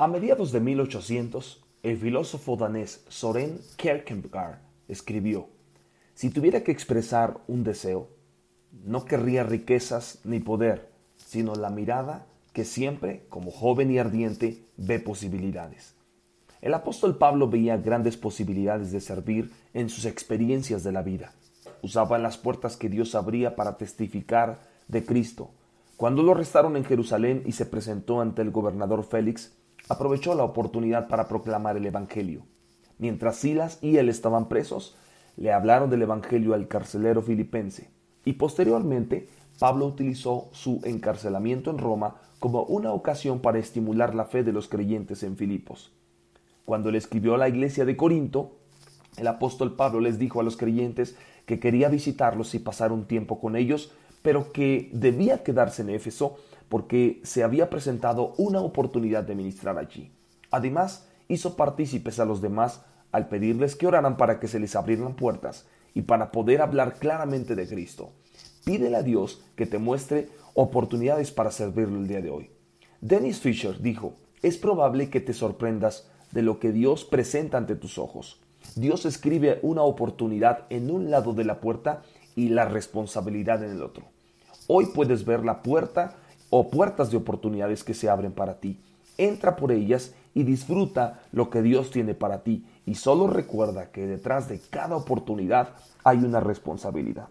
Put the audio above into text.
A mediados de 1800, el filósofo danés Soren Kierkegaard escribió, Si tuviera que expresar un deseo, no querría riquezas ni poder, sino la mirada que siempre, como joven y ardiente, ve posibilidades. El apóstol Pablo veía grandes posibilidades de servir en sus experiencias de la vida. Usaba las puertas que Dios abría para testificar de Cristo. Cuando lo arrestaron en Jerusalén y se presentó ante el gobernador Félix, aprovechó la oportunidad para proclamar el Evangelio. Mientras Silas y él estaban presos, le hablaron del Evangelio al carcelero filipense y posteriormente Pablo utilizó su encarcelamiento en Roma como una ocasión para estimular la fe de los creyentes en Filipos. Cuando le escribió a la iglesia de Corinto, el apóstol Pablo les dijo a los creyentes que quería visitarlos y pasar un tiempo con ellos, pero que debía quedarse en Éfeso porque se había presentado una oportunidad de ministrar allí. Además, hizo partícipes a los demás al pedirles que oraran para que se les abrieran puertas y para poder hablar claramente de Cristo. Pídele a Dios que te muestre oportunidades para servirlo el día de hoy. Dennis Fisher dijo, es probable que te sorprendas de lo que Dios presenta ante tus ojos. Dios escribe una oportunidad en un lado de la puerta y la responsabilidad en el otro. Hoy puedes ver la puerta o puertas de oportunidades que se abren para ti. Entra por ellas y disfruta lo que Dios tiene para ti y solo recuerda que detrás de cada oportunidad hay una responsabilidad.